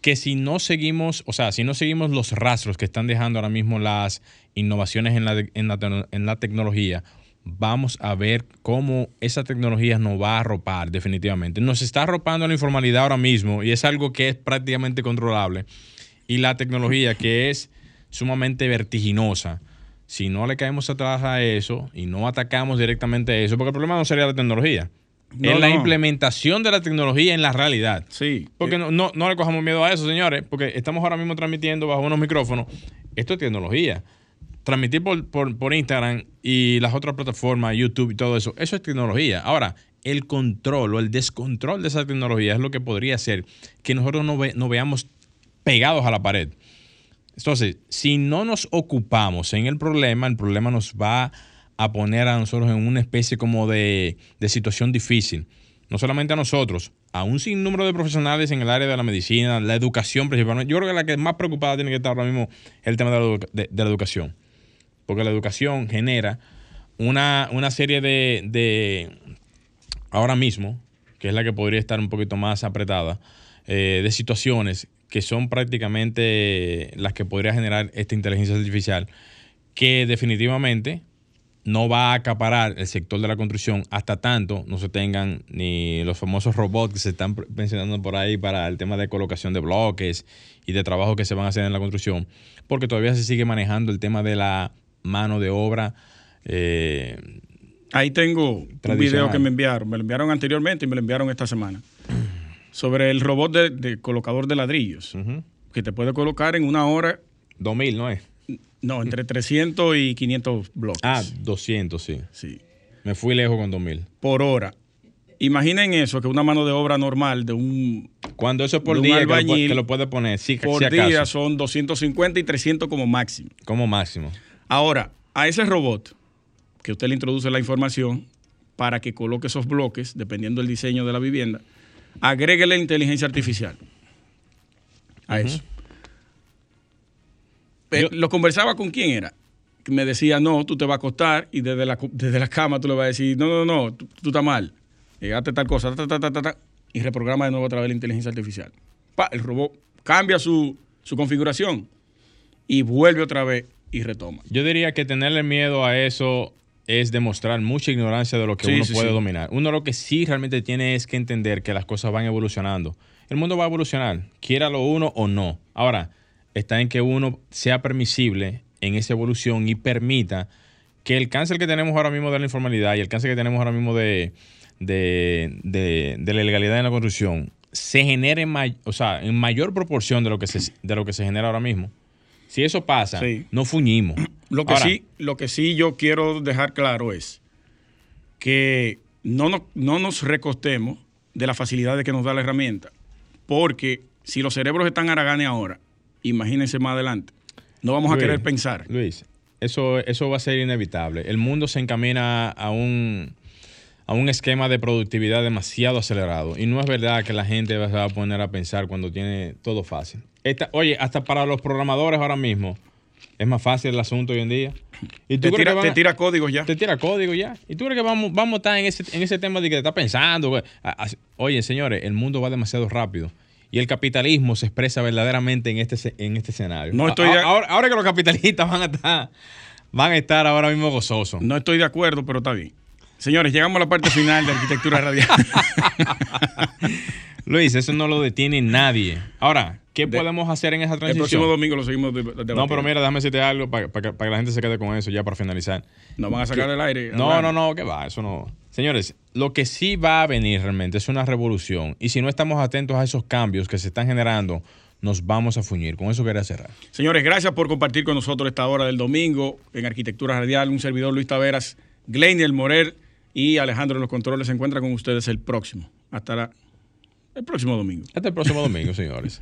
que si no seguimos, o sea, si no seguimos los rastros que están dejando ahora mismo las innovaciones en la, en la, en la tecnología, vamos a ver cómo esa tecnología nos va a arropar definitivamente. Nos está arropando la informalidad ahora mismo y es algo que es prácticamente controlable. Y la tecnología que es sumamente vertiginosa, si no le caemos atrás a eso y no atacamos directamente eso, porque el problema no sería la tecnología, No, es la no. implementación de la tecnología en la realidad. Sí. Porque Eh, no, no, no le cojamos miedo a eso, señores, porque estamos ahora mismo transmitiendo bajo unos micrófonos. Esto es tecnología. Transmitir por, por, por Instagram y las otras plataformas, YouTube y todo eso, eso es tecnología. Ahora, el control o el descontrol de esa tecnología es lo que podría hacer que nosotros no, ve- no veamos pegados a la pared. Entonces, si no nos ocupamos en el problema, el problema nos va a poner a nosotros en una especie como de, de situación difícil. No solamente a nosotros, a un sinnúmero de profesionales en el área de la medicina, la educación principalmente. Yo creo que la que más preocupada tiene que estar ahora mismo es el tema de la educación. Porque la educación genera una, una serie de, de, ahora mismo, que es la que podría estar un poquito más apretada, eh, de situaciones que son prácticamente las que podría generar esta inteligencia artificial, que definitivamente no va a acaparar el sector de la construcción hasta tanto no se tengan ni los famosos robots que se están mencionando por ahí para el tema de colocación de bloques y de trabajo que se van a hacer en la construcción, porque todavía se sigue manejando el tema de la mano de obra. eh, Ahí tengo un video que me enviaron. Me lo enviaron anteriormente y me lo enviaron esta semana. Sobre el robot de, de colocador de ladrillos. Que te puede colocar en una hora, 2000, ¿no es? No, entre 300 y 500 bloques. Ah, 200, sí. Sí. Me fui lejos con 2000. Por hora. Imaginen eso, que una mano de obra normal de un Cuando eso es por día que lo, pu- albañil, que lo puede poner, sí, por si acaso, día son 250 y 300 como máximo. como máximo. Ahora, a ese robot que usted le introduce la información para que coloque esos bloques, dependiendo del diseño de la vivienda, agréguele inteligencia artificial a eso. Yo- lo conversaba con quién era. Me decía, no, tú te vas a acostar y desde la, desde la cama tú le vas a decir, no, no, no, tú, tú estás mal, hazte tal cosa, ta, ta, ta, y reprograma de nuevo a través de la inteligencia artificial. Pa, el robot cambia su, su configuración y vuelve otra vez y retoma. Yo diría que tenerle miedo a eso es demostrar mucha ignorancia de lo que Sí, uno sí, puede sí. dominar. Uno lo que sí realmente tiene es que entender que las cosas van evolucionando. El mundo va a evolucionar, quiera lo uno o no. Ahora, está en que uno sea permisible en esa evolución y permita que el cáncer que tenemos ahora mismo de la informalidad y el cáncer que tenemos ahora mismo de, de, de- de la ilegalidad en la construcción se genere en, may- o sea, en mayor proporción de lo, que se, de lo que se genera ahora mismo. Si eso pasa, Sí. no fuñimos. Lo que, Ahora, sí, lo que sí yo quiero dejar claro es que no nos, no nos recostemos de la facilidad de que nos da la herramienta. Porque si los cerebros están haraganes ahora, imagínense más adelante. no vamos a querer pensar. Luis, eso, eso va a ser inevitable. El mundo se encamina a un, a un esquema de productividad demasiado acelerado. Y no es verdad que la gente se va a poner a pensar cuando tiene todo fácil. Esta- oye, hasta para los programadores ahora mismo es más fácil el asunto hoy en día. ¿Y Te tira, van te tira códigos ya. te tira código ya. ¿Y tú crees que vamos, vamos a estar en ese, en ese tema de que te está pensando? Oye, señores, el mundo va demasiado rápido. Y el capitalismo se expresa verdaderamente en este, en este escenario. No estoy A- ahora, ahora que los capitalistas van a estar, van a estar ahora mismo gozosos. No estoy de acuerdo, pero está bien. Señores, llegamos a la parte final de arquitectura radial. Luis, eso no lo detiene nadie. Ahora, ¿qué De- podemos hacer en esa El transición? próximo domingo lo seguimos de- debatiendo. no, pero mira, déjame decirte algo para, para que, para que la gente se quede con eso ya para finalizar. Nos van a sacar del aire. No, no, no, que va, eso no. Señores, lo que sí va a venir realmente es una revolución. Y si no estamos atentos a esos cambios que se están generando, nos vamos a fuñir. Con eso quería cerrar. Señores, gracias por compartir con nosotros esta hora del domingo en Arquitectura Radial. Un servidor Luis Taveras, Gleinier Morel y Alejandro en los controles se encuentra con ustedes el próximo. Hasta la- el próximo domingo. Hasta el próximo domingo, señores.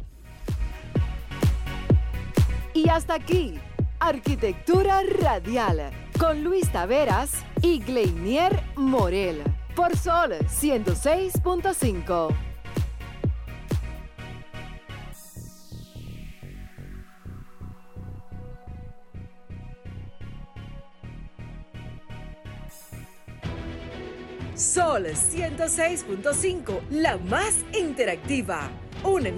Y hasta aquí, Arquitectura Radial, con Luis Taveras y Gleinier Morel, por Sol 106.5. Sol 106.5, la más interactiva. Una